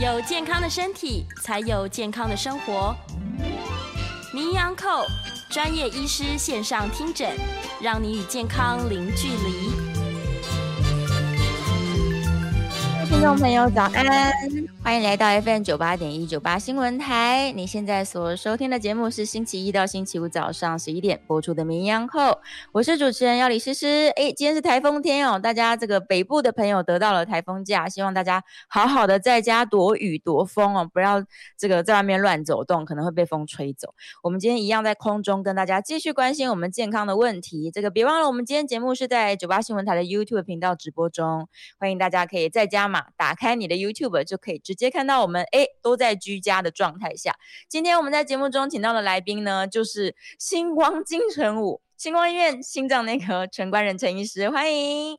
有健康的身体，才有健康的生活。名医堂专业医师线上听诊，让你与健康零距离。听众朋友，早安！欢迎来到 FM 九八点一九八新闻台。你现在所收听的节目是星期一到星期五早上十一点播出的《绵羊后》，我是主持人要李诗诗。哎，今天是台风天哦，大家这个北部的朋友得到了台风假，希望大家好好的在家躲雨躲风哦，不要这个在外面乱走动，可能会被风吹走。我们今天一样在空中跟大家继续关心我们健康的问题。这个别忘了，我们今天节目是在九八新闻台的 YouTube 频道直播中，欢迎大家可以在家嘛，打开你的 YouTube 就可以直接看到我们哎，都在居家的状态下。今天我们在节目中请到的来宾呢，就是星光金城武星光医院心脏内科陈冠仁陈医师，欢迎。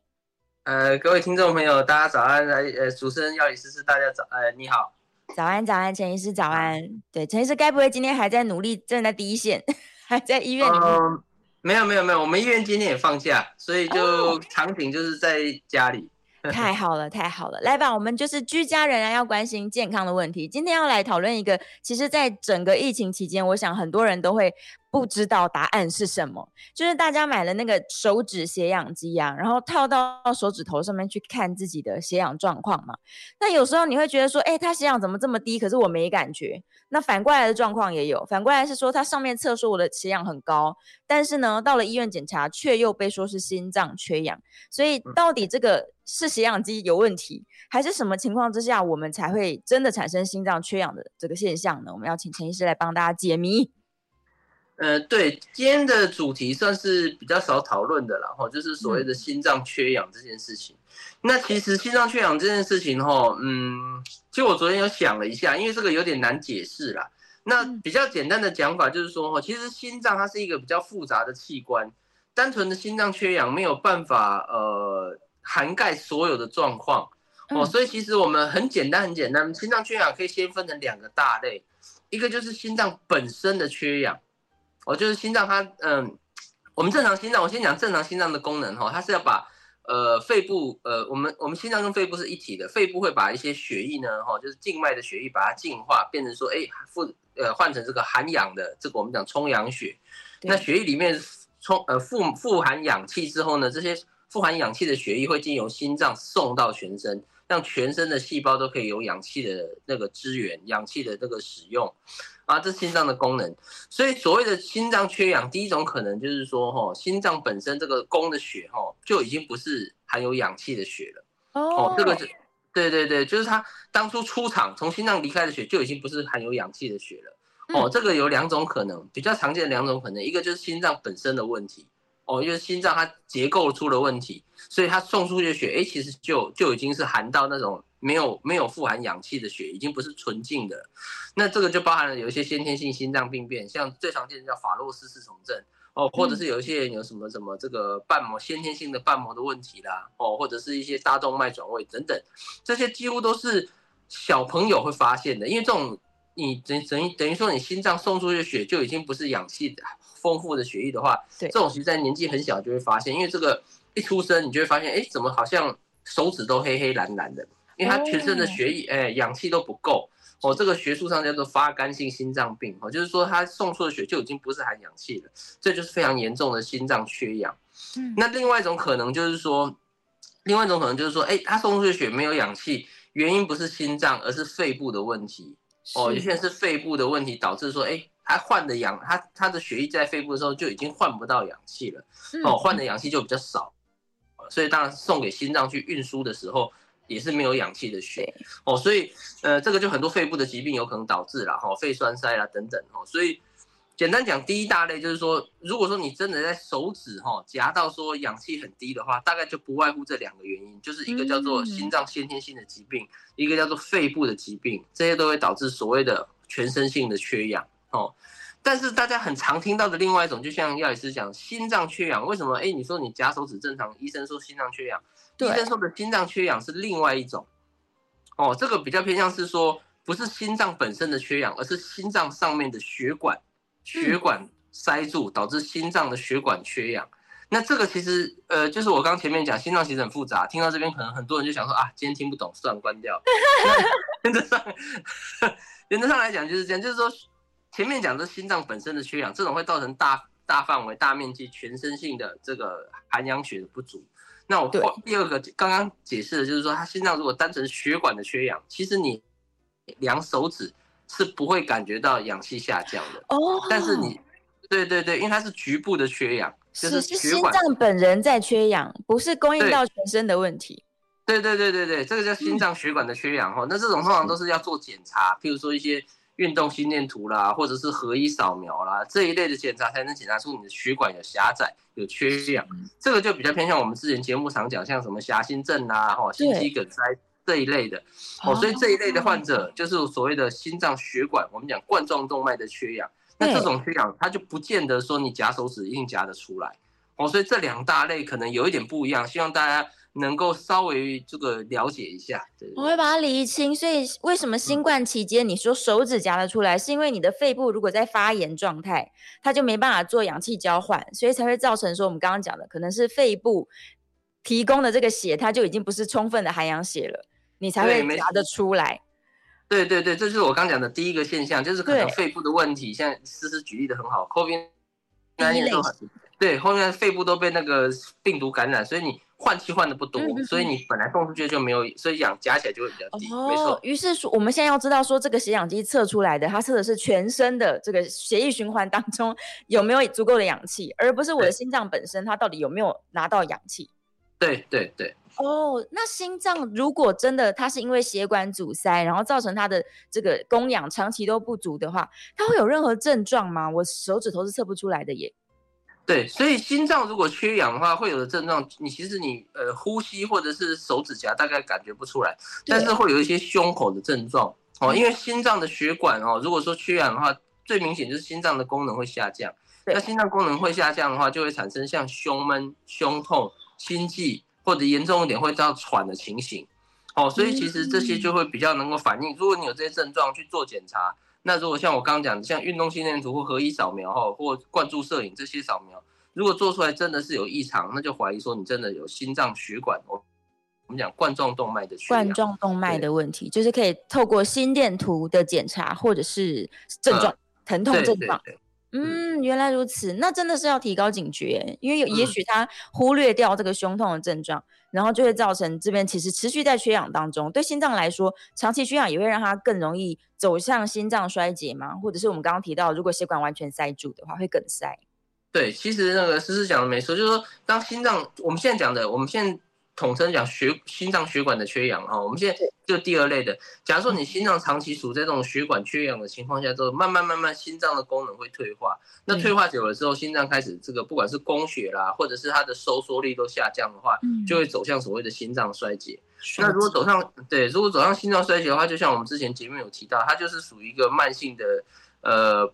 呃，各位听众朋友，大家早安！来，呃，主持人要李诗诗，大家早，呃，你好，早安，早安，陈医师早安。对，陈医师该不会今天还在努力，正在第一线，还在医院里面？呃，没有，没有，没有，我们医院今天也放假，所以就场景就是在家里。哦 太好了，太好了！来吧，我们就是居家人啊，要关心健康的问题。今天要来讨论一个，其实，在整个疫情期间，我想很多人都会。不知道答案是什么，就是大家买了那个手指血氧机啊，然后套到手指头上面去看自己的血氧状况嘛。那有时候你会觉得说，哎，他血氧怎么这么低？可是我没感觉。那反过来的状况也有，反过来是说他上面测说我的血氧很高，但是呢，到了医院检查却又被说是心脏缺氧。所以到底这个是血氧机有问题，还是什么情况之下我们才会真的产生心脏缺氧的这个现象呢？我们要请陈医师来帮大家解谜。呃，对，今天的主题算是比较少讨论的了哈，就是所谓的心脏缺氧这件事情。嗯、那其实心脏缺氧这件事情哈，嗯，其实我昨天有想了一下，因为这个有点难解释啦。那比较简单的讲法就是说哈，其实心脏它是一个比较复杂的器官，单纯的心脏缺氧没有办法呃涵盖所有的状况哦，所以其实我们很简单很简单，心脏缺氧可以先分成两个大类，一个就是心脏本身的缺氧。哦，就是心脏它，嗯，我们正常心脏，我先讲正常心脏的功能哈，它是要把呃肺部，呃，我们我们心脏跟肺部是一体的，肺部会把一些血液呢，哈，就是静脉的血液把它净化，变成说，哎，富呃换成这个含氧的，这个我们讲充氧血。那血液里面充呃富富含氧气之后呢，这些富含氧气的血液会经由心脏送到全身，让全身的细胞都可以有氧气的那个支援，氧气的那个使用。啊，这是心脏的功能，所以所谓的心脏缺氧，第一种可能就是说，哈，心脏本身这个供的血，哈，就已经不是含有氧气的血了。哦，这个是，对对对，就是它当初出厂从心脏离开的血就已经不是含有氧气的血了。哦，这个有两种可能，比较常见的两种可能，一个就是心脏本身的问题，哦，因为心脏它结构出了问题，所以它送出去的血，哎，其实就就已经是含到那种。没有没有富含氧气的血，已经不是纯净的，那这个就包含了有一些先天性心脏病变，像最常见的叫法洛斯氏重症哦，或者是有一些人有什么什么这个瓣膜先天性的瓣膜的问题啦，哦，或者是一些大动脉转位等等，这些几乎都是小朋友会发现的，因为这种你等等于等于说你心脏送出去的血就已经不是氧气的丰富的血液的话，对，这种其实在年纪很小就会发现，因为这个一出生你就会发现，哎，怎么好像手指都黑黑蓝蓝的。因为他全身的血液，哎，氧气都不够，哦，这个学术上叫做发干性心脏病，哦，就是说他送出的血就已经不是含氧气了，这就是非常严重的心脏缺氧。嗯，那另外一种可能就是说，另外一种可能就是说，哎，他送出的血没有氧气，原因不是心脏，而是肺部的问题。哦，有些人是肺部的问题导致说，哎，他换的氧，他他的血液在肺部的时候就已经换不到氧气了，哦，换的氧气就比较少，所以当然送给心脏去运输的时候。也是没有氧气的血。哦，所以呃，这个就很多肺部的疾病有可能导致了哈，肺栓塞啦等等哦。所以简单讲，第一大类就是说，如果说你真的在手指哈夹到说氧气很低的话，大概就不外乎这两个原因，就是一个叫做心脏先天性的疾病，一个叫做肺部的疾病，这些都会导致所谓的全身性的缺氧哦。但是大家很常听到的另外一种，就像药理师讲，心脏缺氧，为什么？哎，你说你夹手指正常，医生说心脏缺氧。医生说的心脏缺氧是另外一种，哦，这个比较偏向是说，不是心脏本身的缺氧，而是心脏上面的血管，血管塞住导致心脏的血管缺氧。那这个其实呃，就是我刚前面讲，心脏其实很复杂。听到这边，可能很多人就想说啊，今天听不懂，算了，关掉。原则上，原则上来讲就是这样，就是说前面讲的心脏本身的缺氧，这种会造成大大范围、大面积、全身性的这个含氧血的不足。那我第二个刚刚解释的就是说，他心脏如果单纯血管的缺氧，其实你量手指是不会感觉到氧气下降的哦。但是你，对对对，因为它是局部的缺氧，就是血管心脏本人在缺氧，不是供应到全身的问题。对对对对对，这个叫心脏血管的缺氧哈。那这种通常都是要做检查，譬如说一些。运动心电图啦，或者是核医扫描啦，这一类的检查才能检查出你的血管有狭窄、有缺氧。这个就比较偏向我们之前节目常讲，像什么狭心症啊、哈心肌梗塞这一类的。哦，所以这一类的患者就是所谓的心脏血管，我们讲冠状动脉的缺氧。那这种缺氧，它就不见得说你夹手指一定夹得出来。哦，所以这两大类可能有一点不一样，希望大家。能够稍微这个了解一下，我会把它理清。所以为什么新冠期间你说手指夹得出来，是因为你的肺部如果在发炎状态，它就没办法做氧气交换，所以才会造成说我们刚刚讲的，可能是肺部提供的这个血，它就已经不是充分的含氧血了，你才会夹得出来。对对对，这就是我刚讲的第一个现象，就是可能肺部的问题。现在思思举例的很好，COVID 对，后面肺部都被那个病毒感染，所以你。换气换的不多，所以你本来送出去就没有，所以氧加起来就会比较低。哦、没错。于是说，我们现在要知道说，这个血氧机测出来的，它测的是全身的这个血液循环当中 有没有足够的氧气，而不是我的心脏本身它到底有没有拿到氧气。对对对。哦，那心脏如果真的它是因为血管阻塞，然后造成它的这个供氧长期都不足的话，它会有任何症状吗？我手指头是测不出来的耶。对，所以心脏如果缺氧的话，会有的症状，你其实你呃呼吸或者是手指甲大概感觉不出来，但是会有一些胸口的症状哦，因为心脏的血管哦，如果说缺氧的话，最明显就是心脏的功能会下降。那心脏功能会下降的话，就会产生像胸闷、胸痛、心悸，或者严重一点会到喘的情形。哦，所以其实这些就会比较能够反映，如果你有这些症状去做检查。那如果像我刚刚讲的，像运动心电图或核一扫描哈，或灌注摄影这些扫描，如果做出来真的是有异常，那就怀疑说你真的有心脏血管哦，我们讲冠状动脉的血冠状动脉的问题，就是可以透过心电图的检查或者是症状、呃、疼痛症状。嗯，原来如此，那真的是要提高警觉，因为有也许他忽略掉这个胸痛的症状，嗯、然后就会造成这边其实持续在缺氧当中。对心脏来说，长期缺氧也会让它更容易走向心脏衰竭嘛，或者是我们刚刚提到，如果血管完全塞住的话，会梗塞。对，其实那个思思讲的没错，就是说当心脏，我们现在讲的，我们现在。统称讲血心脏血管的缺氧哈，我们现在就第二类的。假如说你心脏长期处在这种血管缺氧的情况下之后，慢慢慢慢心脏的功能会退化。那退化久了之后，心脏开始这个不管是供血啦，或者是它的收缩力都下降的话，就会走向所谓的心脏衰竭。那如果走上对，如果走上心脏衰竭的话，就像我们之前节目有提到，它就是属于一个慢性的呃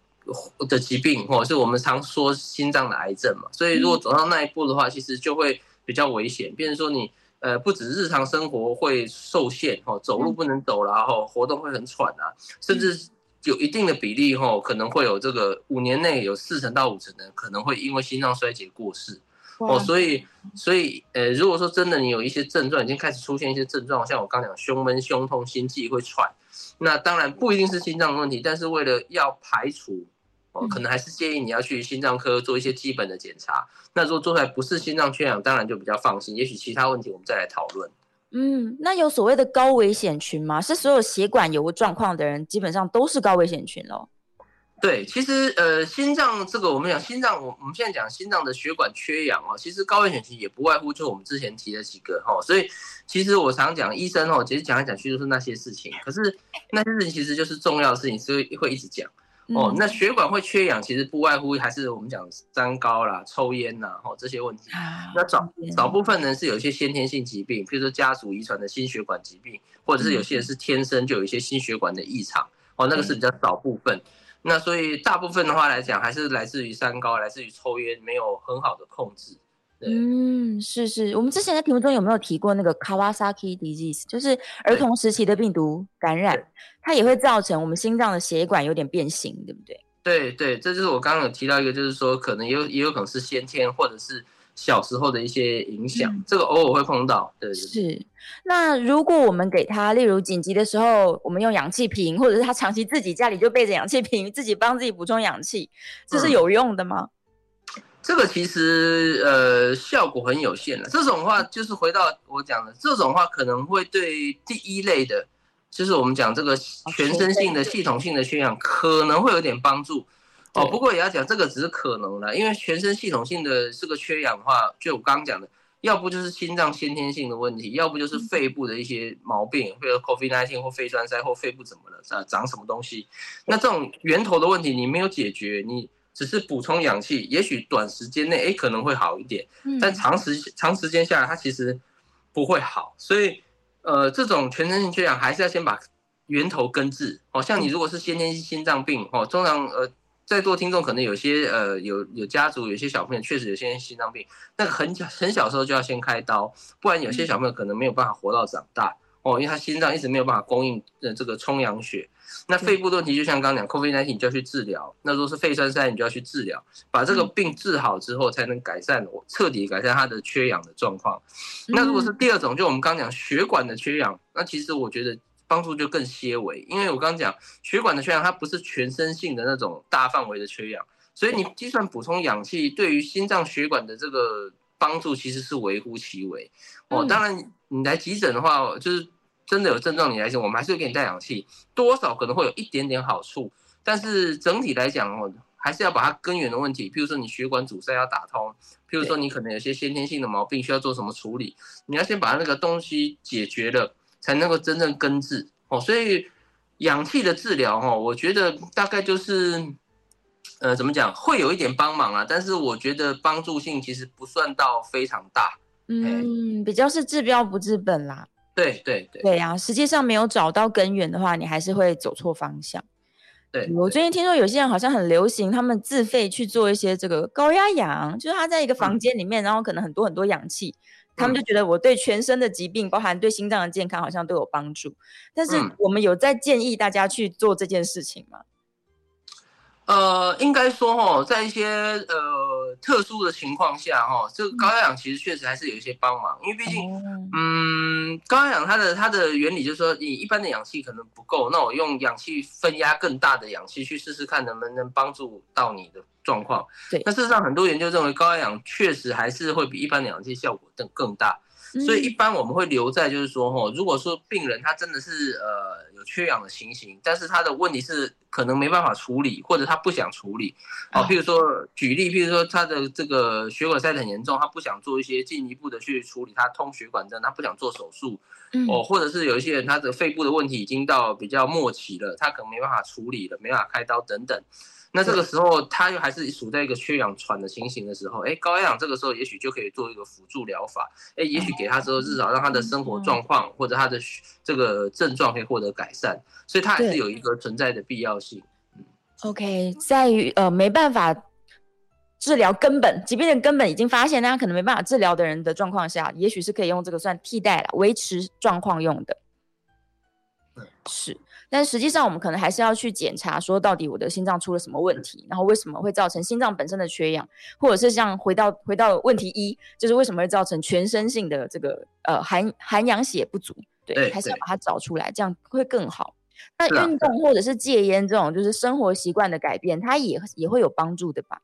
的疾病，或者是我们常说心脏的癌症嘛。所以如果走到那一步的话，其实就会。比较危险，变成说你呃，不止日常生活会受限哦，走路不能走，然后活动会很喘啊，甚至有一定的比例吼，可能会有这个五年内有四成到五成的人可能会因为心脏衰竭过世。哦，所以。所以呃，如果说真的你有一些症状已经开始出现一些症状，像我刚讲胸闷、胸痛、心悸会喘，那当然不一定是心脏的问题，但是为了要排除。可能还是建议你要去心脏科做一些基本的检查。那如果做出来不是心脏缺氧，当然就比较放心。也许其他问题我们再来讨论。嗯，那有所谓的高危险群吗？是所有血管有状况的人基本上都是高危险群喽？对，其实呃，心脏这个我们讲心脏，我我们现在讲心脏的血管缺氧哦，其实高危险群也不外乎就我们之前提的几个哈。所以其实我常讲医生哦，其实讲来讲去都是那些事情。可是那些事情其实就是重要的事情，所以会一直讲。哦，那血管会缺氧，其实不外乎还是我们讲三高啦、抽烟呐，哦这些问题。那少少部分人是有一些先天性疾病，比如说家族遗传的心血管疾病，或者是有些人是天生就有一些心血管的异常。哦，那个是比较少部分。那所以大部分的话来讲，还是来自于三高，来自于抽烟没有很好的控制。嗯，是是，我们之前在题目中有没有提过那个 Kawasaki disease，就是儿童时期的病毒感染，它也会造成我们心脏的血管有点变形，对不对？对对，这就是我刚刚有提到一个，就是说可能也有也有可能是先天或者是小时候的一些影响，嗯、这个偶尔会碰到。对，是。那如果我们给他，例如紧急的时候，我们用氧气瓶，或者是他长期自己家里就备着氧气瓶，自己帮自己补充氧气，这是有用的吗？嗯、这个其实呃效果很有限的。这种话就是回到我讲的，这种话可能会对第一类的，就是我们讲这个全身性的系统性的缺氧可能会有点帮助。哦，不过也要讲，这个只是可能了，因为全身系统性的这个缺氧的话，就我刚刚讲的，要不就是心脏先天性的问题，要不就是肺部的一些毛病，比如 COVID-19 或肺栓塞或肺部怎么了，啊，长什么东西？那这种源头的问题你没有解决，你只是补充氧气，也许短时间内哎可能会好一点，但长时长时间下来它其实不会好，所以呃这种全身性缺氧还是要先把源头根治。哦，像你如果是先天性心脏病，哦，通常呃。在座听众可能有些呃有有家族有些小朋友确实有些心脏病，那个很小很小时候就要先开刀，不然有些小朋友可能没有办法活到长大哦，因为他心脏一直没有办法供应呃这个充氧血。那肺部的问题就像刚刚讲，COVID-19 你就要去治疗，那如果是肺栓塞你就要去治疗，把这个病治好之后才能改善彻底改善它的缺氧的状况。那如果是第二种，就我们刚刚讲血管的缺氧，那其实我觉得。帮助就更些微，因为我刚刚讲血管的缺氧，它不是全身性的那种大范围的缺氧，所以你计算补充氧气对于心脏血管的这个帮助其实是微乎其微。哦，当然你来急诊的话，就是真的有症状，你来讲，我们还是会给你带氧气，多少可能会有一点点好处，但是整体来讲哦，还是要把它根源的问题，譬如说你血管阻塞要打通，譬如说你可能有些先天性的毛病需要做什么处理，你要先把那个东西解决了。才能够真正根治哦，所以氧气的治疗哈，我觉得大概就是，呃，怎么讲，会有一点帮忙啊，但是我觉得帮助性其实不算到非常大，嗯，比较是治标不治本啦。对对对，对呀，实际上没有找到根源的话，你还是会走错方向。对，我最近听说有些人好像很流行，他们自费去做一些这个高压氧，就是他在一个房间里面，然后可能很多很多氧气。他们就觉得我对全身的疾病，包含对心脏的健康，好像都有帮助。但是我们有在建议大家去做这件事情吗？呃，应该说哈，在一些呃特殊的情况下哈，这个高压氧其实确实还是有一些帮忙，因为毕竟，嗯，高压氧它的它的原理就是说，你一般的氧气可能不够，那我用氧气分压更大的氧气去试试看能不能帮助到你的状况。对，那事实上很多研究认为高压氧确实还是会比一般的氧气效果更更大。所以一般我们会留在，就是说，吼，如果说病人他真的是呃有缺氧的情形，但是他的问题是可能没办法处理，或者他不想处理，哦，譬如说举例，譬如说他的这个血管塞得很严重，他不想做一些进一步的去处理他通血管症，他不想做手术，哦，或者是有一些人他的肺部的问题已经到比较末期了，他可能没办法处理了，没办法开刀等等。那这个时候，他又还是处在一个缺氧喘的情形的时候，哎，高压氧这个时候也许就可以做一个辅助疗法，哎，也许给他之后，至少让他的生活状况或者他的这个症状可以获得改善，所以他还是有一个存在的必要性。嗯，OK，在于呃没办法治疗根本疾病的根本已经发现，大家可能没办法治疗的人的状况下，也许是可以用这个算替代了，维持状况用的。嗯，是。但实际上，我们可能还是要去检查，说到底我的心脏出了什么问题，然后为什么会造成心脏本身的缺氧，或者是像回到回到问题一，就是为什么会造成全身性的这个呃含含氧血不足？对，对还是要把它找出来，这样会更好。那运动或者是戒烟这种，就是生活习惯的改变，它也也会有帮助的吧？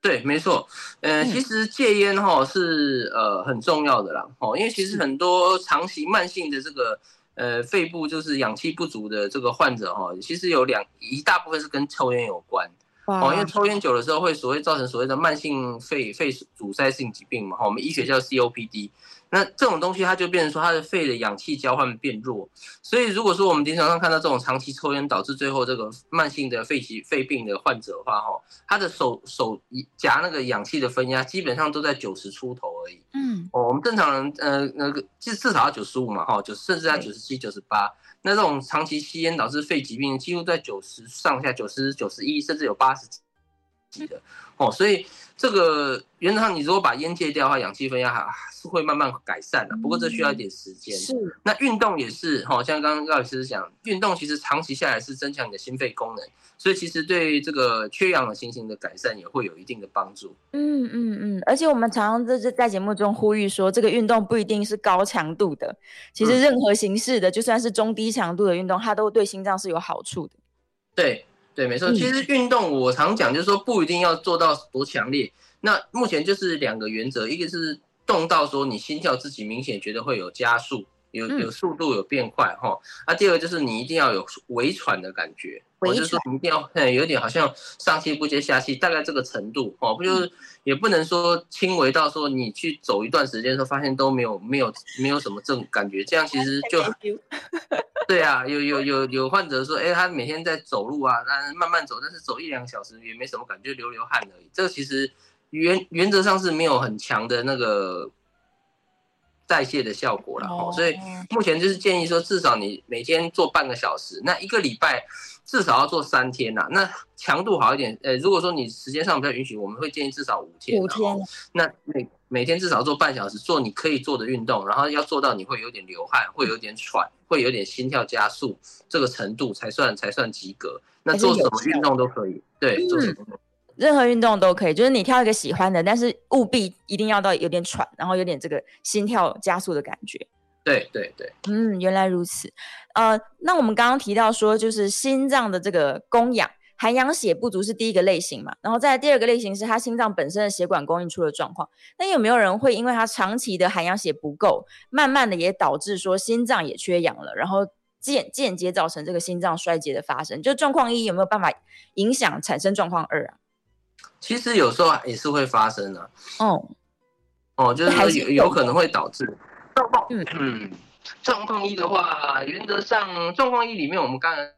对，没错。呃，其实戒烟哈是呃很重要的啦，哦，因为其实很多长期慢性的这个。呃，肺部就是氧气不足的这个患者哈，其实有两一大部分是跟抽烟有关哦，因为抽烟久的时候会所谓造成所谓的慢性肺肺阻塞性疾病嘛，哈，我们医学叫 COPD。那这种东西，它就变成说，它的肺的氧气交换变弱，所以如果说我们临床上看到这种长期抽烟导致最后这个慢性的肺疾肺病的患者的话，哈，他的手手夹那个氧气的分压基本上都在九十出头而已。嗯，哦，我们正常人呃那个至至少要九十五嘛，哈，九甚至在九十七、九十八。那这种长期吸烟导致肺疾病，几乎在九十上下，九十九十一，甚至有八十几。的哦，所以这个原则上，你如果把烟戒掉的话，氧气分压还是会慢慢改善的。不过这需要一点时间。是。那运动也是哈，像刚刚高老师讲，运动其实长期下来是增强你的心肺功能，所以其实对这个缺氧的情形的改善也会有一定的帮助。嗯嗯嗯。而且我们常常在在节目中呼吁说，这个运动不一定是高强度的，其实任何形式的，就算是中低强度的运动，它都对心脏是有好处的。对。对，没错。其实运动我常讲，就是说不一定要做到多强烈。那目前就是两个原则，一个是动到说你心跳自己明显觉得会有加速，有有速度有变快哈。那第二个就是你一定要有微喘的感觉。我就是说，你一定要，有点好像上气不接下气，大概这个程度哦，不就是也不能说轻微到说你去走一段时间的时候发现都没有没有没有什么症感觉，这样其实就，对啊，有有有有患者说，哎，他每天在走路啊，但是慢慢走，但是走一两小时也没什么感觉，流流汗而已。这个其实原原则上是没有很强的那个代谢的效果了哦，所以目前就是建议说，至少你每天做半个小时，那一个礼拜。至少要做三天呐、啊，那强度好一点。呃，如果说你时间上比较允许，我们会建议至少五天。五天。那每每天至少做半小时，做你可以做的运动，然后要做到你会有点流汗，会有点喘，会有点心跳加速这个程度才算才算及格。那做什么运动都可以，对，做什么运动任何运动都可以，就是你挑一个喜欢的，但是务必一定要到有点喘，然后有点这个心跳加速的感觉。对对对，嗯，原来如此。呃，那我们刚刚提到说，就是心脏的这个供氧，含氧血不足是第一个类型嘛，然后再第二个类型是他心脏本身的血管供应出了状况。那有没有人会因为他长期的含氧血不够，慢慢的也导致说心脏也缺氧了，然后间间接造成这个心脏衰竭的发生？就状况一有没有办法影响产生状况二啊？其实有时候也是会发生的、啊。哦，哦，就是有有可能会导致。状况，嗯嗯，状况一的话，原则上状况一里面，我们刚才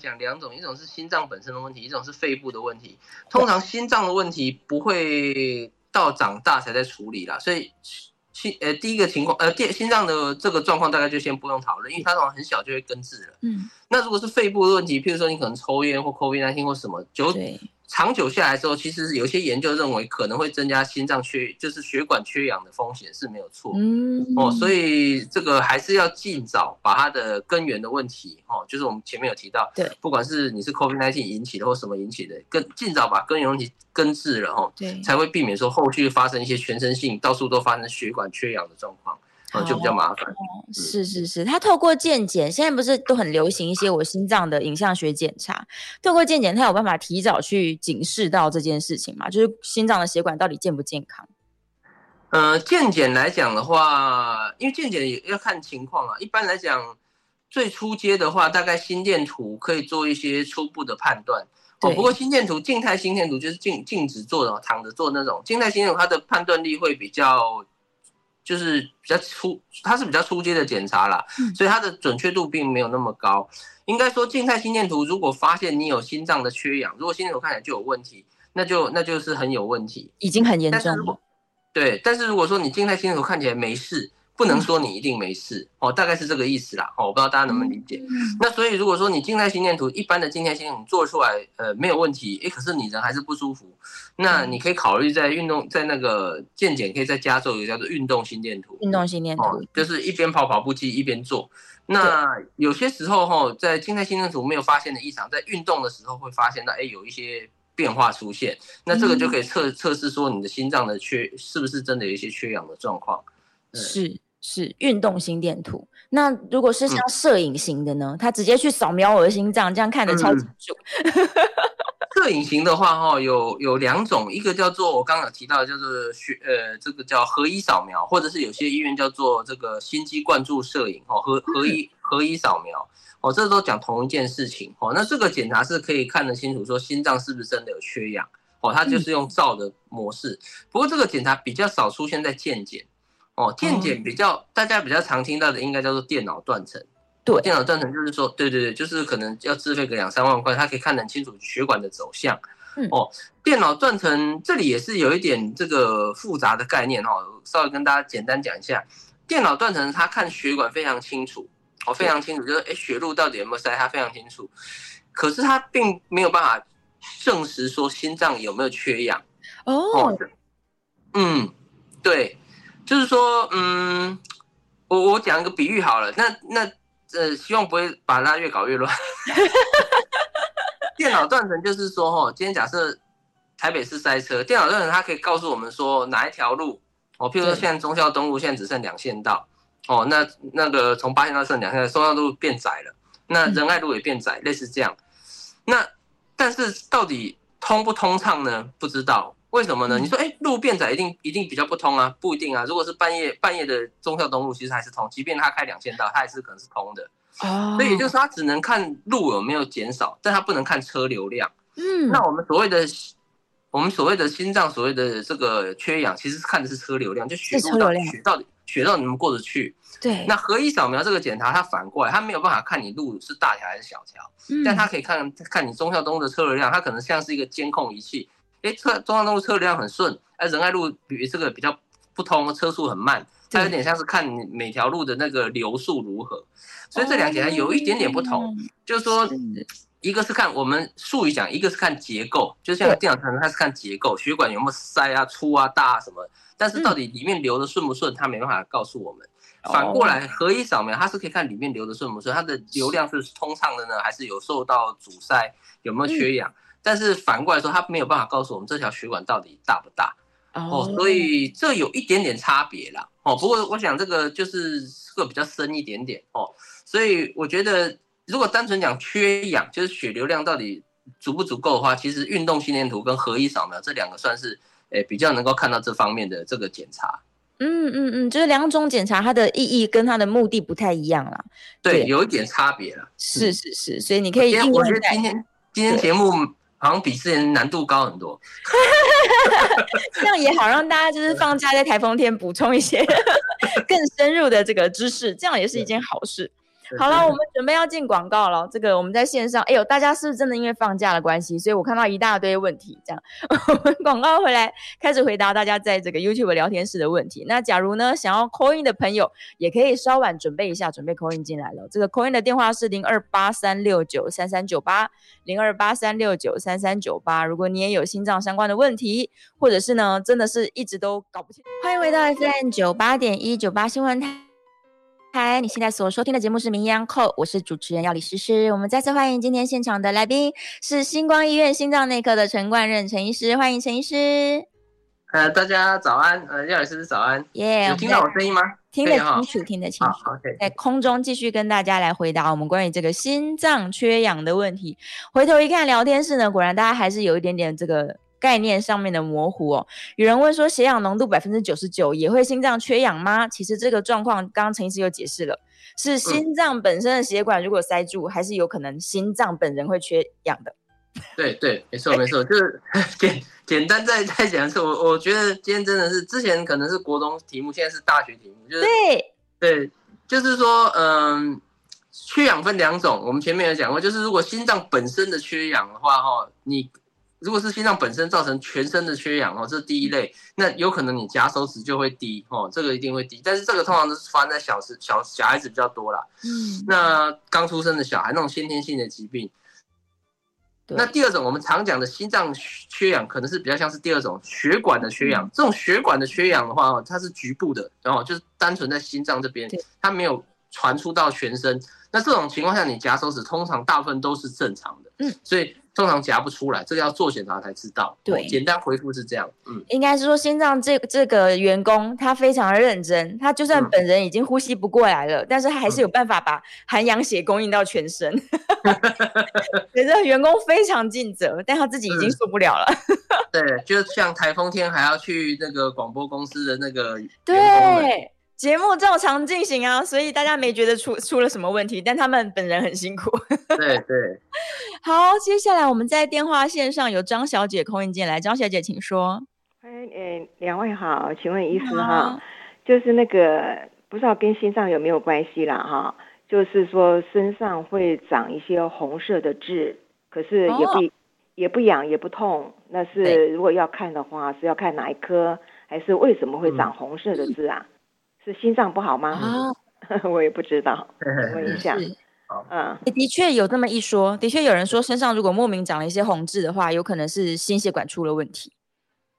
讲两种，一种是心脏本身的问题，一种是肺部的问题。通常心脏的问题不会到长大才在处理啦，所以心呃第一个情况呃第心脏的这个状况大概就先不用讨论，因为它通常很小就会根治了。嗯，那如果是肺部的问题，譬如说你可能抽烟或 COVID-19 或什么，久长久下来之后，其实有些研究认为可能会增加心脏缺，就是血管缺氧的风险是没有错。嗯哦，所以这个还是要尽早把它的根源的问题，哦，就是我们前面有提到，对，不管是你是 COVID-19 引起的或什么引起的，更尽早把根源问题根治了，哦，对，才会避免说后续发生一些全身性到处都发生血管缺氧的状况。就比较麻烦。是是是，他透过健检，现在不是都很流行一些我心脏的影像学检查？透过健检，他有办法提早去警示到这件事情嘛？就是心脏的血管到底健不健康？呃，健检来讲的话，因为健检也要看情况啊。一般来讲，最初阶的话，大概心电图可以做一些初步的判断。哦，不过心电图静态心电图就是静静止做的，躺着做那种静态心电图，它的判断力会比较。就是比较初，它是比较初阶的检查啦，所以它的准确度并没有那么高。应该说，静态心电图如果发现你有心脏的缺氧，如果心电图看起来就有问题，那就那就是很有问题，已经很严重了。对，但是如果说你静态心电图看起来没事。不能说你一定没事、嗯、哦，大概是这个意思啦哦，我不知道大家能不能理解。嗯、那所以如果说你静态心电图一般的静态心电图做出来呃没有问题，诶，可是你人还是不舒服，那你可以考虑在运动在那个健检可以再加做一个叫做运动心电图。运动心电图、哦、就是一边跑跑步机一边做。那有些时候哈、哦，在静态心电图没有发现的异常，在运动的时候会发现到诶有一些变化出现，那这个就可以测测试说你的心脏的缺是不是真的有一些缺氧的状况。是。是运动心电图。那如果是像摄影型的呢？他直接去扫描我的心脏，这样看得超清楚。摄影型的话，哈，有有两种，一个叫做我刚刚有提到的，叫做血呃，这个叫合一扫描，或者是有些医院叫做这个心肌灌注摄影，哦，合合一合一扫描，哦，这都讲同一件事情，哦，那这个检查是可以看得清楚，说心脏是不是真的有缺氧，哦，它就是用照的模式。不过这个检查比较少出现在健检。哦，电检比较、嗯、大家比较常听到的，应该叫做电脑断层。对，电脑断层就是说，对对对，就是可能要自费个两三万块，它可以看得很清楚血管的走向。嗯、哦，电脑断层这里也是有一点这个复杂的概念哈、哦，稍微跟大家简单讲一下。电脑断层它看血管非常清楚，哦，非常清楚，就是哎血路到底有没有塞，它非常清楚。可是它并没有办法证实说心脏有没有缺氧。哦，哦，嗯，对，就是说，嗯，我我讲一个比喻好了，那那呃，希望不会把它越搞越乱。电脑断层就是说，哈，今天假设台北市塞车，电脑断层它可以告诉我们说哪一条路，哦，譬如说现在忠孝东路现在只剩两线道，哦，那那个从八线道剩两线道，忠孝路变窄了，那仁爱路也变窄，嗯、类似这样。那但是到底通不通畅呢？不知道。为什么呢？你说，哎，路变窄一定一定比较不通啊？不一定啊。如果是半夜半夜的忠孝东路，其实还是通，即便他开两线道，它还是可能是通的。哦，所以也就是说，他只能看路有没有减少，但他不能看车流量。嗯，那我们所谓的我们所谓的心脏所谓的这个缺氧，其实看的是车流量，就血路到血到底血到底能过得去。对。那核医扫描这个检查，它反过来，它没有办法看你路是大条还是小条，嗯，但它可以看看你忠孝东路的车流量，它可能像是一个监控仪器。哎，车中央东路车流量很顺，哎，仁爱路比这个比较不通，车速很慢，它有点像是看每条路的那个流速如何，所以这两点有一点点不同，就是说，一个是看我们术语讲，一个是看结构，就像电脑可能它是看结构，血管有没有塞啊、粗啊、大啊什么，但是到底里面流的顺不顺，它没办法告诉我们。反过来，核一扫描它是可以看里面流的顺不顺，它的流量是通畅的呢，还是有受到阻塞，有没有缺氧？但是反过来说，他没有办法告诉我们这条血管到底大不大哦，所以这有一点点差别啦哦。不过我想这个就是这个比较深一点点哦，所以我觉得如果单纯讲缺氧，就是血流量到底足不足够的话，其实运动心电图跟核医扫描这两个算是诶比较能够看到这方面的这个检查。嗯嗯嗯，就是两种检查它的意义跟它的目的不太一样啦。对，有一点差别了。是是是，所以你可以。我觉得今天今天节目。好像比之前难度高很多，这样也好让大家就是放假在台风天补充一些 更深入的这个知识，这样也是一件好事。好了，我们准备要进广告了。这个我们在线上，哎呦，大家是不是真的因为放假的关系，所以我看到一大堆问题？这样，我们广告回来开始回答大家在这个 YouTube 聊天室的问题。那假如呢，想要 call in 的朋友，也可以稍晚准备一下，准备 call in 进来了。这个 call in 的电话是零二八三六九三三九八零二八三六九三三九八。如果你也有心脏相关的问题，或者是呢，真的是一直都搞不清，欢迎回到 FM 九八点一九八新闻台。嗨，你现在所收听的节目是《名医央叩》，我是主持人药理诗诗。我们再次欢迎今天现场的来宾是星光医院心脏内科的陈冠任陈医师，欢迎陈医师。呃，大家早安，呃，药理诗诗早安。耶，有听到我声音吗？听得清楚，听得清楚。好，OK。在空中继续跟大家来回答我们关于这个心脏缺氧的问题。回头一看聊天室呢，果然大家还是有一点点这个。概念上面的模糊哦，有人问说血氧浓度百分之九十九也会心脏缺氧吗？其实这个状况刚刚陈医师又解释了，是心脏本身的血管如果塞住，嗯、还是有可能心脏本人会缺氧的。对对，没错没错，就是 简简单再再讲一次，我我觉得今天真的是之前可能是国中题目，现在是大学题目，就是对对，就是说嗯，缺氧分两种，我们前面有讲过，就是如果心脏本身的缺氧的话，哈，你。如果是心脏本身造成全身的缺氧哦，这是第一类，那有可能你夹手指就会低哦，这个一定会低。但是这个通常都是发生在小时小小孩子比较多啦。嗯，那刚出生的小孩那种先天性的疾病。那第二种我们常讲的心脏缺氧，可能是比较像是第二种血管的缺氧。这种血管的缺氧的话，它是局部的，然后就是单纯在心脏这边，它没有传出到全身。那这种情况下，你夹手指通常大部分都是正常的。嗯，所以。通常夹不出来，这个要做检查才知道。对，简单回复是这样。嗯，应该是说心脏这这个员工他非常的认真，他就算本人已经呼吸不过来了，嗯、但是他还是有办法把含氧血供应到全身。觉得员工非常尽责，但他自己已经受不了了。对，就像台风天还要去那个广播公司的那个。对。节目照常进行啊，所以大家没觉得出出了什么问题，但他们本人很辛苦。对对，好，接下来我们在电话线上有张小姐 call in 进来，张小姐请说。哎哎，两位好，请问医师哈，就是那个不知道跟心脏有没有关系啦哈，就是说身上会长一些红色的痣，可是也不、哦、也不痒也不痛，那是如果要看的话是要看哪一科，还是为什么会长红色的痣啊？嗯是心脏不好吗？啊，我也不知道，问一下。嗯，的确有这么一说，的确有人说身上如果莫名长了一些红痣的话，有可能是心血管出了问题。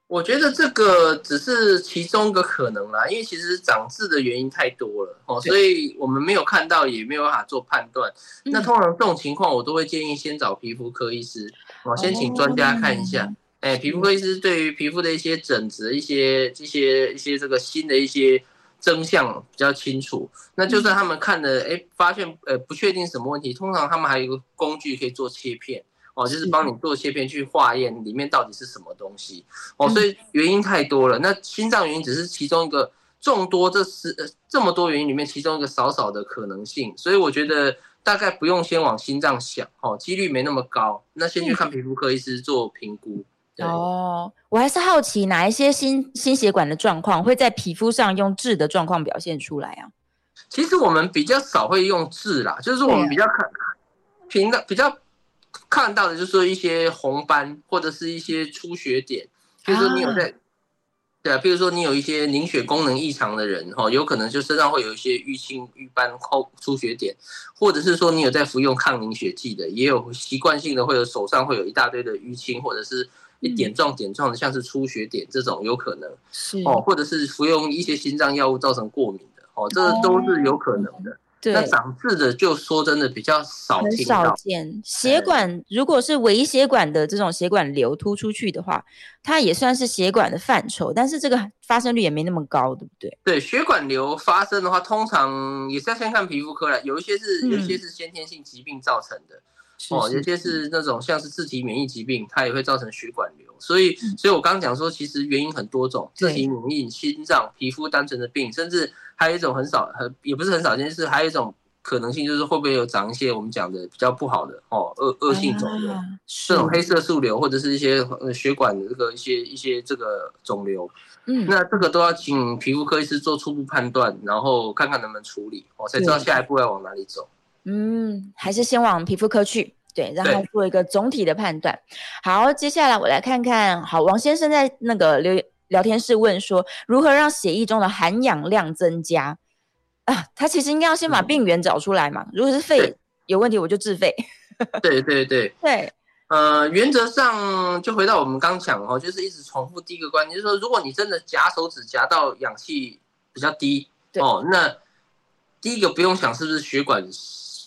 我觉得这个只是其中一个可能啦，因为其实长痣的原因太多了哦，所以我们没有看到，也没有办法做判断。那通常这种情况，我都会建议先找皮肤科医师，哦，先请专家看一下。哎，皮肤科医师对于皮肤的一些疹子、一些、一些、一些这个新的一些征象比较清楚。那就算他们看的，哎，发现呃不确定什么问题，通常他们还有一个工具可以做切片，哦，就是帮你做切片去化验里面到底是什么东西。哦，所以原因太多了。那心脏原因只是其中一个众多，这是呃这么多原因里面其中一个少少的可能性。所以我觉得大概不用先往心脏想，哦，几率没那么高。那先去看皮肤科医师做评估。哦，我还是好奇哪一些心心血管的状况会在皮肤上用痣的状况表现出来啊？其实我们比较少会用痣啦，就是我们比较看平的比较看到的，就是说一些红斑或者是一些出血点，比如说你有在，对啊，比如说你有一些凝血功能异常的人哈，有可能就身上会有一些淤青、瘀斑、后出血点，或者是说你有在服用抗凝血剂的，也有习惯性的会有手上会有一大堆的淤青，或者是。一点状点状的，像是出血点这种有可能，是哦，或者是服用一些心脏药物造成过敏的，哦，这都是有可能的。对，那长痣的就说真的比较少少见。血管如果是微血管的这种血管瘤突出去的话，它也算是血管的范畴，但是这个发生率也没那么高，对不对？对，血管瘤发生的话，通常也是要先看皮肤科了，有一些是有一些是先天性疾病造成的。哦，有些是。那种像是自体免疫疾病，它也会造成血管瘤，所以，所以我刚刚讲说，其实原因很多种，自体免疫、心脏、皮肤单纯的病，甚至还有一种很少，很也不是很少见，就是还有一种可能性，就是会不会有长一些我们讲的比较不好的哦，恶恶性肿瘤，这种黑色素瘤或者是一些血管的这个一些一些这个肿瘤，嗯，那这个都要请皮肤科医师做初步判断，然后看看能不能处理，哦，才知道下一步要往哪里走。嗯，还是先往皮肤科去，对，让他做一个总体的判断。好，接下来我来看看，好，王先生在那个聊聊天室问说，如何让血液中的含氧量增加啊？他其实应该要先把病源找出来嘛。如果是肺有问题，我就治肺。对对对对，呃，原则上就回到我们刚讲哦，就是一直重复第一个观念，就是说，如果你真的夹手指夹到氧气比较低哦，那第一个不用想是不是血管。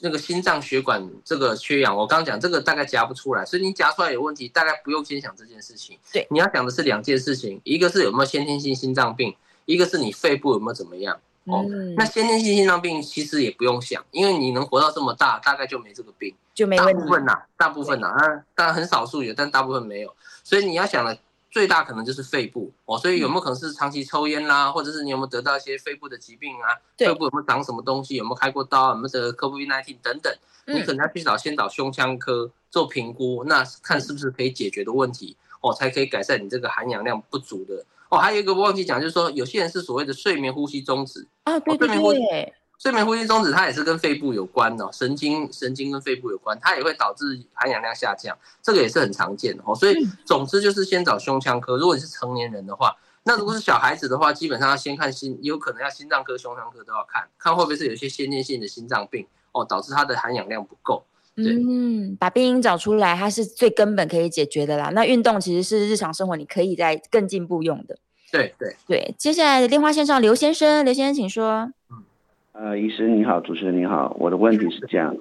那个心脏血管这个缺氧，我刚刚讲这个大概夹不出来，所以你夹出来有问题，大概不用先想这件事情。对，你要想的是两件事情，一个是有没有先天性心脏病，一个是你肺部有没有怎么样。哦，嗯、那先天性心脏病其实也不用想，因为你能活到这么大，大概就没这个病。大部分呐，大部分呐，当当然很少数有，但大部分没有。所以你要想的。最大可能就是肺部哦，所以有没有可能是长期抽烟啦，或者是你有没有得到一些肺部的疾病啊？肺部有没有长什么东西？有没有开过刀？有没有得 COVID-19 等等？你可能要去找先找胸腔科做评估，那看是不是可以解决的问题哦，才可以改善你这个含氧量不足的哦。还有一个忘记讲，就是说有些人是所谓的睡眠呼吸中止啊，对对对。睡眠呼吸中止，它也是跟肺部有关的，神经神经跟肺部有关，它也会导致含氧量下降，这个也是很常见的哦。所以总之就是先找胸腔科，如果你是成年人的话，那如果是小孩子的话，基本上要先看心，有可能要心脏科、胸腔科都要看，看会不会是有一些先天性的心脏病哦，导致他的含氧量不够。嗯，把病因找出来，它是最根本可以解决的啦。那运动其实是日常生活你可以在更进步用的。对对对，接下来的电话线上刘先生，刘先生请说。嗯。呃，医生你好，主持人你好，我的问题是这样，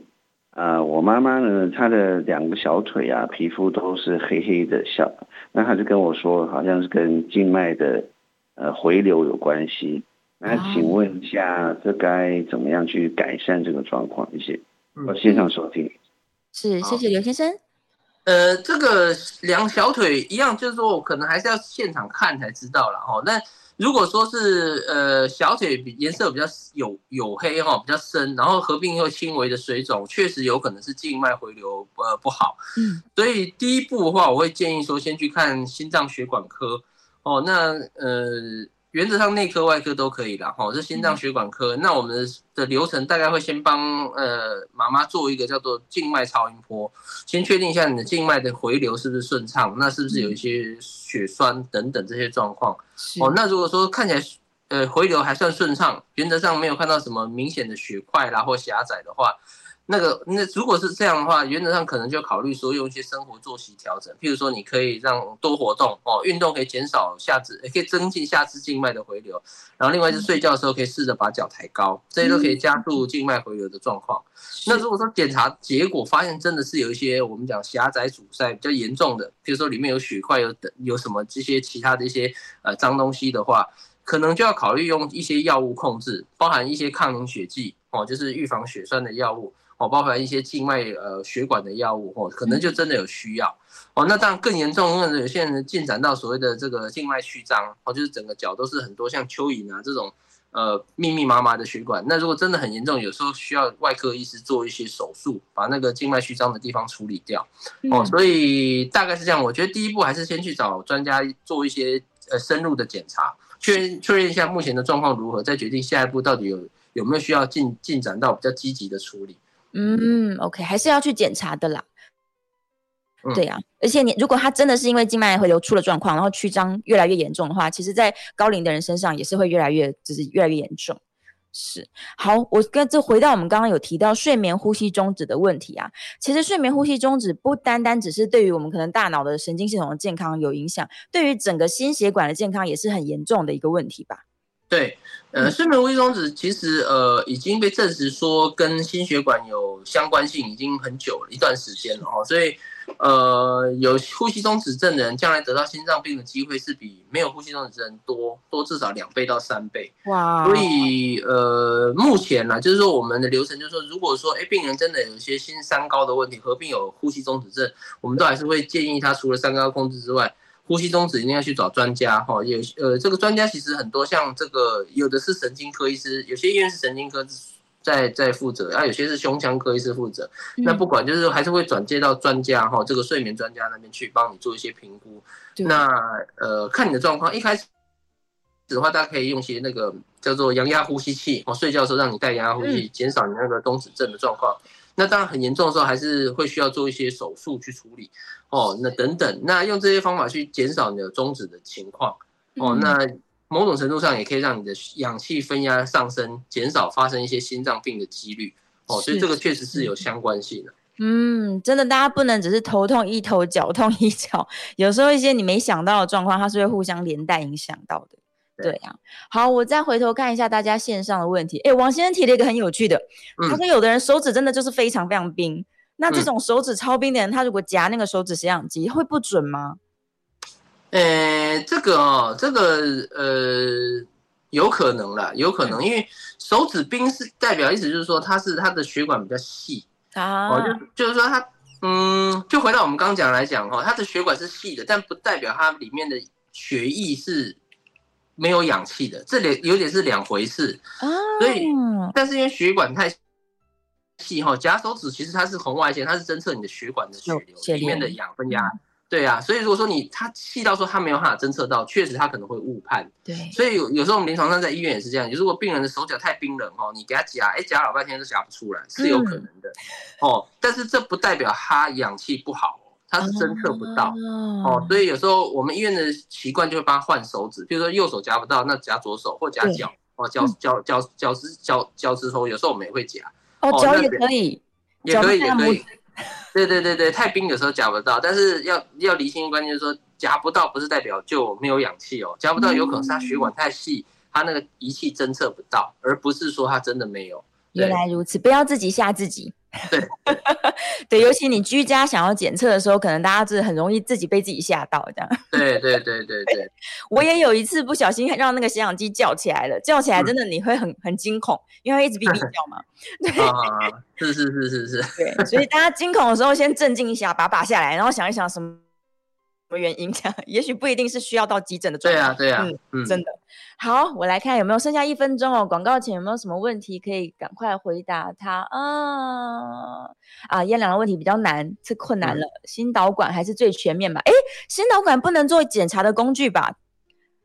呃，我妈妈呢，她的两个小腿啊，皮肤都是黑黑的小，那她就跟我说，好像是跟静脉的呃回流有关系，那请问一下，这该怎么样去改善这个状况？谢谢，我线上收听。是，谢谢刘先生。呃，这个两小腿一样，就是说我可能还是要现场看才知道了哈，那。如果说是呃小腿比颜色比较有黝黑哈，比较深，然后合并又轻微的水肿，确实有可能是静脉回流呃不好。嗯，所以第一步的话，我会建议说先去看心脏血管科。哦，那呃。原则上内科外科都可以啦，哈，这心脏血管科。那我们的流程大概会先帮呃妈妈做一个叫做静脉超音波，先确定一下你的静脉的回流是不是顺畅，那是不是有一些血栓等等这些状况。哦，那如果说看起来呃回流还算顺畅，原则上没有看到什么明显的血块啦或狭窄的话，那个那如果是这样的话，原则上可能就考虑说用一些生活作息调整，譬如说你可以让多活动哦，运动可以减少下肢，也可以增进下肢静脉的回流。然后另外是睡觉的时候可以试着把脚抬高，这些都可以加速静脉回流的状况。那如果说检查结果发现真的是有一些我们讲狭窄阻塞比较严重的，譬如说里面有血块有有什么这些其他的一些呃脏东西的话，可能就要考虑用一些药物控制，包含一些抗凝血剂哦，就是预防血栓的药物。哦，包含一些静脉呃血管的药物，哦，可能就真的有需要。哦，那当然更严重，因为有些人进展到所谓的这个静脉曲张，哦，就是整个脚都是很多像蚯蚓啊这种呃密密麻麻的血管。那如果真的很严重，有时候需要外科医师做一些手术，把那个静脉曲张的地方处理掉。哦，所以大概是这样。我觉得第一步还是先去找专家做一些呃深入的检查，确认确认一下目前的状况如何，再决定下一步到底有有没有需要进进展到比较积极的处理。嗯，OK，还是要去检查的啦。嗯、对呀、啊，而且你如果他真的是因为静脉回流出了状况，然后曲张越来越严重的话，其实，在高龄的人身上也是会越来越，就是越来越严重。是，好，我跟这回到我们刚刚有提到睡眠呼吸中止的问题啊，其实睡眠呼吸中止不单单只是对于我们可能大脑的神经系统的健康有影响，对于整个心血管的健康也是很严重的一个问题吧。对，呃，睡眠呼吸中止其实呃已经被证实说跟心血管有相关性，已经很久了一段时间了哦，所以呃有呼吸中止症的人将来得到心脏病的机会是比没有呼吸中止症多多至少两倍到三倍。哇！所以呃目前呢，就是说我们的流程就是说，如果说哎病人真的有一些心三高的问题，合并有呼吸中止症，我们都还是会建议他除了三高控制之外。呼吸中止一定要去找专家哈，有呃这个专家其实很多，像这个有的是神经科医师，有些医院是神经科在在负责，啊有些是胸腔科医师负责。那不管就是还是会转接到专家哈，这个睡眠专家那边去帮你做一些评估。那呃看你的状况，一开始的话大家可以用些那个叫做阳压呼吸器哦，睡觉的时候让你戴阳压呼吸，减少你那个中止症的状况。那当然很严重的时候，还是会需要做一些手术去处理哦。那等等，那用这些方法去减少你的中止的情况哦。那某种程度上也可以让你的氧气分压上升，减少发生一些心脏病的几率哦。所以这个确实是有相关性的。嗯，真的，大家不能只是头痛一头，脚痛一脚，有时候一些你没想到的状况，它是会互相连带影响到的。对呀、啊，好，我再回头看一下大家线上的问题。哎，王先生提了一个很有趣的，他说有的人手指真的就是非常非常冰，嗯、那这种手指超冰的人，他如果夹那个手指血氧机会不准吗？呃，这个哦，这个呃，有可能啦，有可能，因为手指冰是代表意思就是说它是它的血管比较细啊，哦，就就是说它，嗯，就回到我们刚刚讲来讲哈，它的血管是细的，但不代表它里面的血液是。没有氧气的，这里有点是两回事，所以，但是因为血管太细哈，夹手指其实它是红外线，它是侦测你的血管的血流里面的氧分压，对啊，所以如果说你它细到说它没有办法侦测到，确实它可能会误判，对，所以有有时候我们临床上在医院也是这样，如果病人的手脚太冰冷哦，你给他夹，哎，夹老半天都夹不出来，是有可能的，哦，但是这不代表他氧气不好。它是侦测不到哦，哦，所以有时候我们医院的习惯就会帮他换手指，比如说右手夹不到，那夹左手或夹脚哦，脚脚脚脚趾脚脚趾头，有时候我们也会夹哦，脚也可以，也可以也可以，对对对对，太冰有时候夹不到，但是要要厘清关键就是说夹不到不是代表就没有氧气哦，夹不到有可能是他血管太细，他那个仪器侦测不到，而不是说他真的没有。原来如此，不要自己吓自己。对，对，尤其你居家想要检测的时候，可能大家是很容易自己被自己吓到这样。对对对对对，我也有一次不小心让那个血氧机叫起来了，叫起来真的你会很很惊恐，因为它一直哔哔叫嘛。对，是是是是是。对，所以大家惊恐的时候先镇静一下，把把下来，然后想一想什么。什么原因？这 样也许不一定是需要到急诊的状态。对啊，对啊，嗯，嗯真的。好，我来看有没有剩下一分钟哦。广告前有没有什么问题可以赶快回答他啊？啊，燕良的问题比较难，是困难了。嗯、心导管还是最全面吧？哎，心导管不能做检查的工具吧？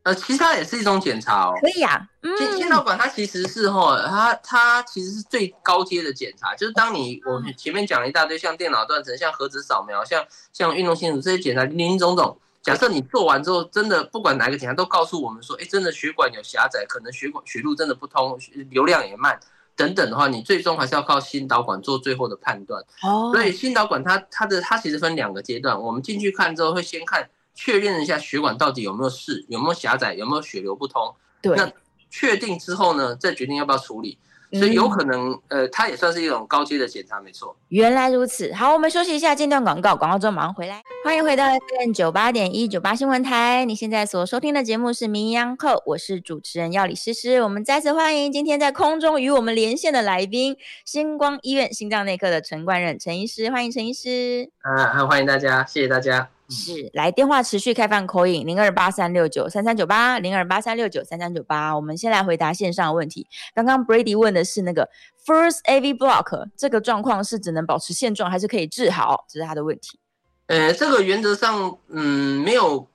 呃，其他也是一种检查哦。可以啊，嗯，心导管它其实是哈，它它其实是最高阶的检查，就是当你我们前面讲了一大堆，像电脑断层、像核磁扫描、像像运动心电图这些检查，林林总总。假设你做完之后，真的不管哪个检查都告诉我们说，哎，真的血管有狭窄，可能血管血路真的不通，流量也慢，等等的话，你最终还是要靠心导管做最后的判断。哦，所以心导管它它的它其实分两个阶段，我们进去看之后会先看确认一下血管到底有没有事，有没有狭窄，有没有血流不通。对，那确定之后呢，再决定要不要处理。所以有可能，嗯、呃，它也算是一种高阶的检查，没错。原来如此，好，我们休息一下，间段广告，广告之后马上回来。欢迎回到 FM 九八点一九八新闻台，你现在所收听的节目是《名医央叩》，我是主持人药理诗诗。我们再次欢迎今天在空中与我们连线的来宾，星光医院心脏内科的陈冠任陈医师，欢迎陈医师。啊，欢迎大家，谢谢大家。是，来电话持续开放 call in 零二八三六九三三九八零二八三六九三三九八。我们先来回答线上的问题。刚刚 Brady 问的是那个 First AV Block 这个状况是只能保持现状，还是可以治好？这是他的问题。呃，这个原则上，嗯，没有，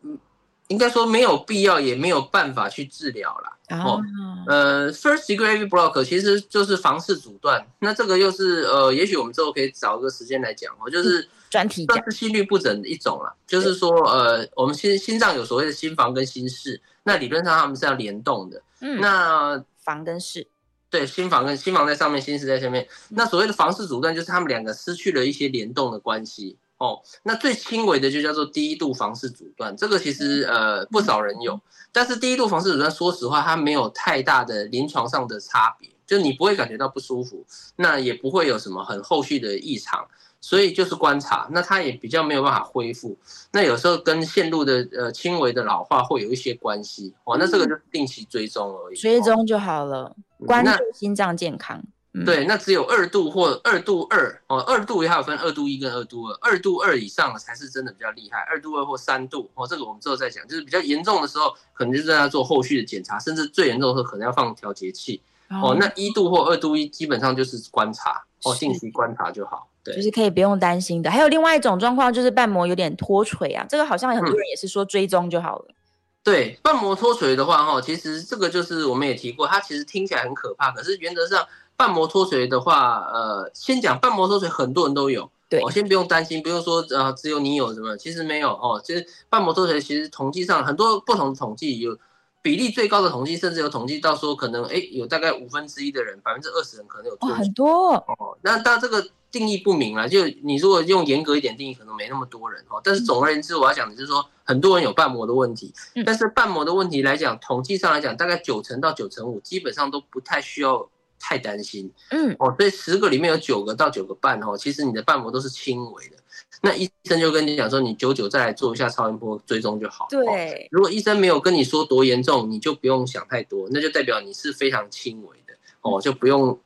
应该说没有必要，也没有办法去治疗了。哦，呃，First Degree Block 其实就是房室阻断。那这个又是呃，也许我们之后可以找一个时间来讲哦，就是。嗯专题算是心律不整的一种了，就是说，呃，我们心心脏有所谓的心房跟心室，那理论上他们是要联动的。嗯，那房跟室，对，心房跟心房在上面，心室在下面。那所谓的房室阻断，就是他们两个失去了一些联动的关系。哦，那最轻微的就叫做低度房室阻断，这个其实呃不少人有，但是低度房室阻断，说实话，它没有太大的临床上的差别，就你不会感觉到不舒服，那也不会有什么很后续的异常。所以就是观察，那它也比较没有办法恢复。那有时候跟线路的呃轻微的老化会有一些关系哦。那这个就是定期追踪而已，追踪就好了。关注心脏健康。对，那只有二度或二度二哦，二度也还有分二度一跟二度二，二度二以上才是真的比较厉害。二度二或三度哦，这个我们之后再讲。就是比较严重的时候，可能就是要做后续的检查，甚至最严重的时候可能要放调节器哦。那一度或二度一基本上就是观察哦，定期观察就好。对，就是可以不用担心的。还有另外一种状况，就是瓣膜有点脱垂啊，这个好像很多人也是说追踪就好了。嗯、对，瓣膜脱垂的话，哈，其实这个就是我们也提过，它其实听起来很可怕，可是原则上瓣膜脱垂的话，呃，先讲瓣膜脱垂很多人都有，对，我先不用担心，不用说呃只有你有什么，其实没有哦。其实瓣膜脱垂其实统计上很多不同的统计有。比例最高的统计，甚至有统计到说，可能诶有大概五分之一的人，百分之二十人可能有脱垂。哦，很多哦。那当然这个定义不明了，就你如果用严格一点定义，可能没那么多人哦。但是总而言之，我要讲的就是说，很多人有瓣膜的问题。嗯。但是瓣膜的问题来讲，统计上来讲，大概九成到九成五，基本上都不太需要太担心。嗯。哦，所以十个里面有九个到九个半哦，其实你的瓣膜都是轻微的。那医生就跟你讲说，你久久再来做一下超音波追踪就好。对，如果医生没有跟你说多严重，你就不用想太多，那就代表你是非常轻微的哦，就不用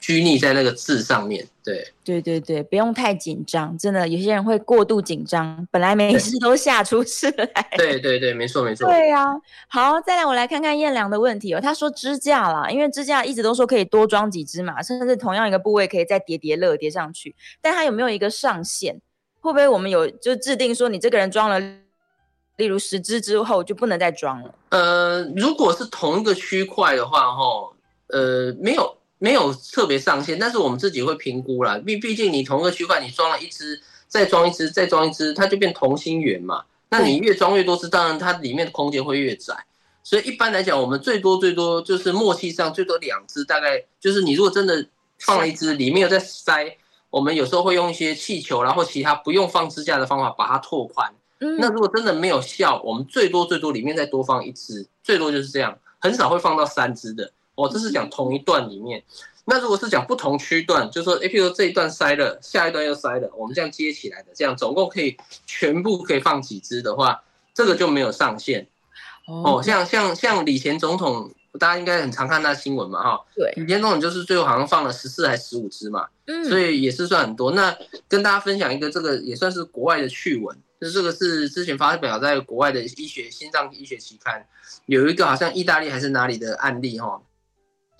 拘泥在那个字上面。对，对对对，不用太紧张，真的有些人会过度紧张，本来没事都吓出事来。对对对，没错没错。对呀、啊，好，再来我来看看燕良的问题哦。他说支架啦，因为支架一直都说可以多装几支嘛，甚至同样一个部位可以再叠叠乐叠上去，但他有没有一个上限？会不会我们有就制定说，你这个人装了，例如十支之后就不能再装了？呃，如果是同一个区块的话，哈，呃，没有没有特别上限，但是我们自己会评估啦。毕毕竟你同一个区块你装了一只，再装一只，再装一只，它就变同心圆嘛。那你越装越多只，当然它里面的空间会越窄。所以一般来讲，我们最多最多就是默契上最多两只，大概就是你如果真的放了一只，里面有在塞。我们有时候会用一些气球，然后其他不用放支架的方法把它拓宽。嗯，那如果真的没有效，我们最多最多里面再多放一只，最多就是这样，很少会放到三只的。哦，这是讲同一段里面。那如果是讲不同区段，就是说，譬如说这一段塞了，下一段又塞了，我们这样接起来的，这样总共可以全部可以放几支的话，这个就没有上限。哦，像像像李前总统。大家应该很常看那新闻嘛，哈。对。李前总统就是最后好像放了十四还十五支嘛，嗯，所以也是算很多。那跟大家分享一个，这个也算是国外的趣闻，就是这个是之前发表在国外的医学心脏医学期刊，有一个好像意大利还是哪里的案例，哈，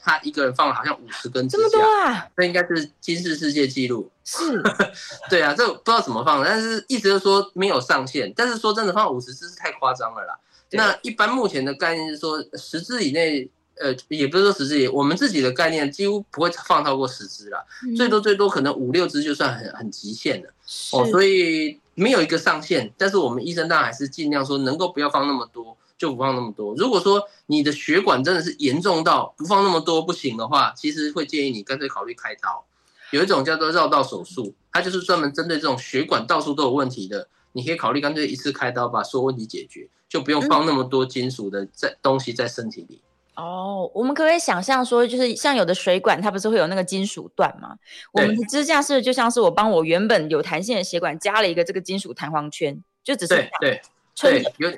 他一个人放了好像五十根这么多啊？这应该是今世世界纪录。是。对啊，这不知道怎么放，但是一直都说没有上限，但是说真的放五十支是太夸张了啦。那一般目前的概念是说，十支以内，呃，也不是说十支，我们自己的概念几乎不会放超过十支啦，嗯、最多最多可能五六支就算很很极限了哦，所以没有一个上限。但是我们医生当然还是尽量说能够不要放那么多，就不放那么多。如果说你的血管真的是严重到不放那么多不行的话，其实会建议你干脆考虑开刀。有一种叫做绕道手术，它就是专门针对这种血管到处都有问题的，你可以考虑干脆一次开刀把所有问题解决，就不用放那么多金属的在东西在身体里。哦，我们可不可以想象说，就是像有的水管，它不是会有那个金属段吗？我们的支架是就像是我帮我原本有弹性的血管加了一个这个金属弹簧圈，就只是对对对，有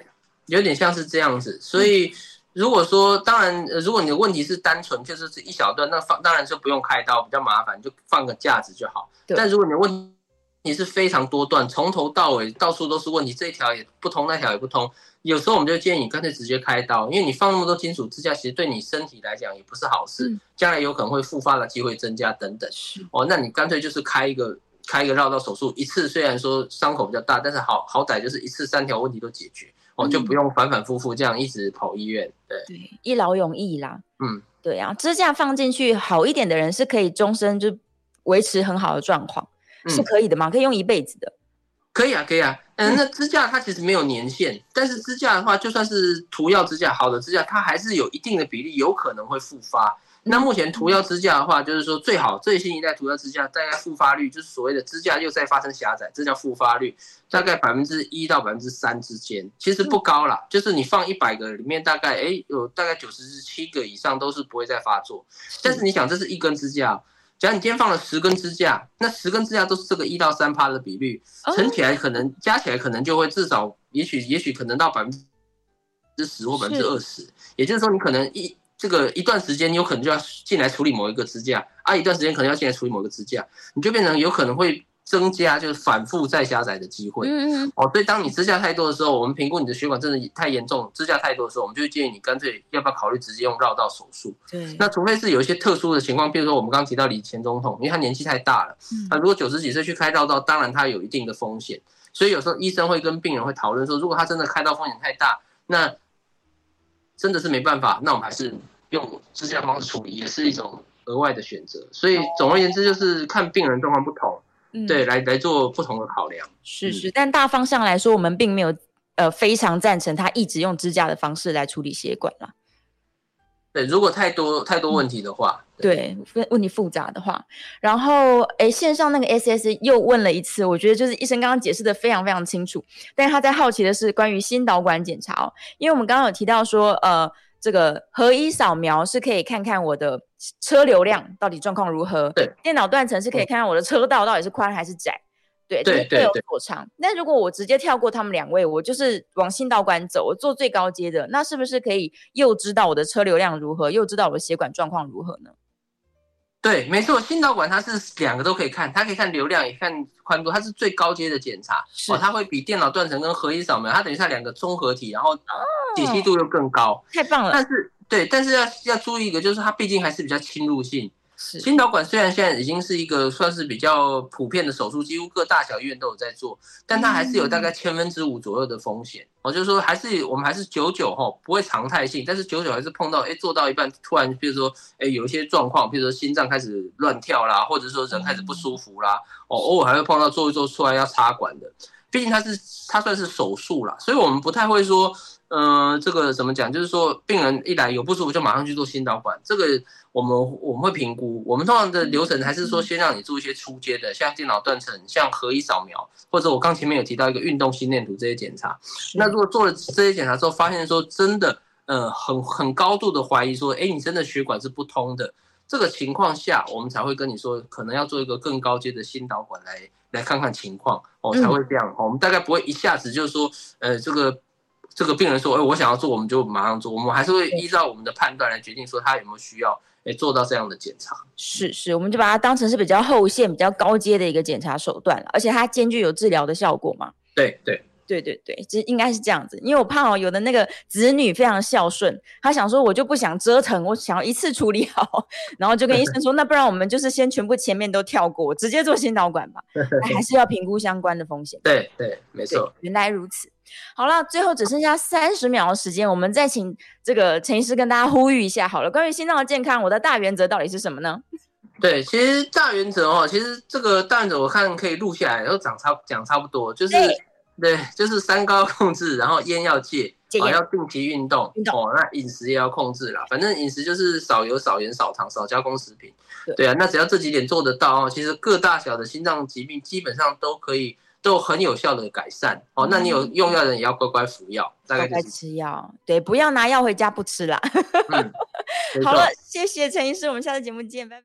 有点像是这样子。所以如果说，当然，如果你的问题是单纯就是是一小段，那放当然就不用开刀，比较麻烦，就放个架子就好。但如果你的问题是非常多段，从头到尾到处都是问题，这一条也不通，那条也不通。有时候我们就建议你干脆直接开刀，因为你放那么多金属支架，其实对你身体来讲也不是好事，将来有可能会复发的机会增加等等。哦，那你干脆就是开一个开一个绕道手术，一次虽然说伤口比较大，但是好好歹就是一次三条问题都解决，哦，就不用反反复复这样一直跑医院。对，对，一劳永逸啦。嗯，对啊，支架放进去好一点的人是可以终身就维持很好的状况，是可以的吗？可以用一辈子的。可以啊，可以啊，嗯，那支架它其实没有年限，但是支架的话，就算是涂药支架，好的支架，它还是有一定的比例有可能会复发。那目前涂药支架的话，就是说最好最新一代涂药支架，大概复发率就是所谓的支架又在发生狭窄，这叫复发率，大概百分之一到百分之三之间，其实不高啦。就是你放一百个里面，大概哎有大概九十七个以上都是不会再发作。但是你想，这是一根支架。假如你今天放了十根支架，那十根支架都是这个一到三趴的比率，乘起来可能加起来可能就会至少，也许也许可能到百分之十或百分之二十。也就是说，你可能一这个一段时间，你有可能就要进来处理某一个支架，啊，一段时间可能要进来处理某一个支架，你就变成有可能会。增加就是反复再狭窄的机会。嗯嗯。哦，所以当你支架太多的时候，我们评估你的血管真的太严重，支架太多的时候，我们就建议你干脆要不要考虑直接用绕道手术。对。那除非是有一些特殊的情况，比如说我们刚刚提到李前总统，因为他年纪太大了，那如果九十几岁去开绕道，当然他有一定的风险。所以有时候医生会跟病人会讨论说，如果他真的开刀风险太大，那真的是没办法，那我们还是用支架方式处理，也是一种额外的选择。所以总而言之，就是看病人状况不同。嗯、对，来来做不同的考量。是是，但大方向来说，我们并没有呃非常赞成他一直用支架的方式来处理血管啦。对，如果太多太多问题的话，嗯、对，问问题复杂的话，然后哎，线上那个 SS 又问了一次，我觉得就是医生刚刚解释的非常非常清楚，但是他在好奇的是关于心导管检查哦，因为我们刚刚有提到说呃。这个合一扫描是可以看看我的车流量到底状况如何，对，电脑断层是可以看看我的车道到底是宽还是窄，对，对，各有所长。那如果我直接跳过他们两位，我就是往信道馆走，我做最高阶的，那是不是可以又知道我的车流量如何，又知道我的血管状况如何呢？对，没错，心导管它是两个都可以看，它可以看流量，也看宽度，它是最高阶的检查。哦，它会比电脑断层跟核医扫描，它等于它两个综合体，然后解析度又更高。哦，太棒了！但是对，但是要要注意一个，就是它毕竟还是比较侵入性。心导管虽然现在已经是一个算是比较普遍的手术，几乎各大小医院都有在做，但它还是有大概千分之五左右的风险。我、嗯、就是说，还是我们还是久久哈不会常态性，但是久久还是碰到，哎，做到一半突然，比如说，哎，有一些状况，比如说心脏开始乱跳啦，或者说人开始不舒服啦，哦，偶尔还会碰到做一做出来要插管的。毕竟它是它算是手术啦，所以我们不太会说。嗯、呃，这个怎么讲？就是说，病人一来有不舒服，就马上去做心导管。这个我们我们会评估。我们通常的流程还是说，先让你做一些初阶的，像电脑断层、像核医扫描，或者我刚前面有提到一个运动心电图这些检查。那如果做了这些检查之后，发现说真的，呃，很很高度的怀疑说，哎，你真的血管是不通的，这个情况下，我们才会跟你说，可能要做一个更高阶的心导管来来看看情况哦，才会这样。我们大概不会一下子就是说，呃，这个。这个病人说：“哎，我想要做，我们就马上做。我们还是会依照我们的判断来决定，说他有没有需要，哎，做到这样的检查。是是，我们就把它当成是比较后线、比较高阶的一个检查手段了，而且它兼具有治疗的效果嘛。对对对对对，其实应该是这样子。因为我怕哦，有的那个子女非常孝顺，他想说我就不想折腾，我想要一次处理好，然后就跟医生说，那不然我们就是先全部前面都跳过，直接做心导管吧。还是要评估相关的风险。对对，没错，原来如此。”好了，最后只剩下三十秒的时间，我们再请这个陈医师跟大家呼吁一下好了。关于心脏的健康，我的大原则到底是什么呢？对，其实大原则哦，其实这个大原则我看可以录下来，然后讲差讲差不多，就是对，对，就是三高控制，然后烟要戒，啊，要定期运动，运动哦，那饮食也要控制啦。反正饮食就是少油、少盐、少糖、少加工食品。对，对啊，那只要这几点做得到哦，其实各大小的心脏疾病基本上都可以都很有效的改善哦。那你有用药的人也要乖乖服药，大概就是吃药，对，不要拿药回家不吃啦。嗯，好了，谢谢陈医师，我们下次节目见，拜拜。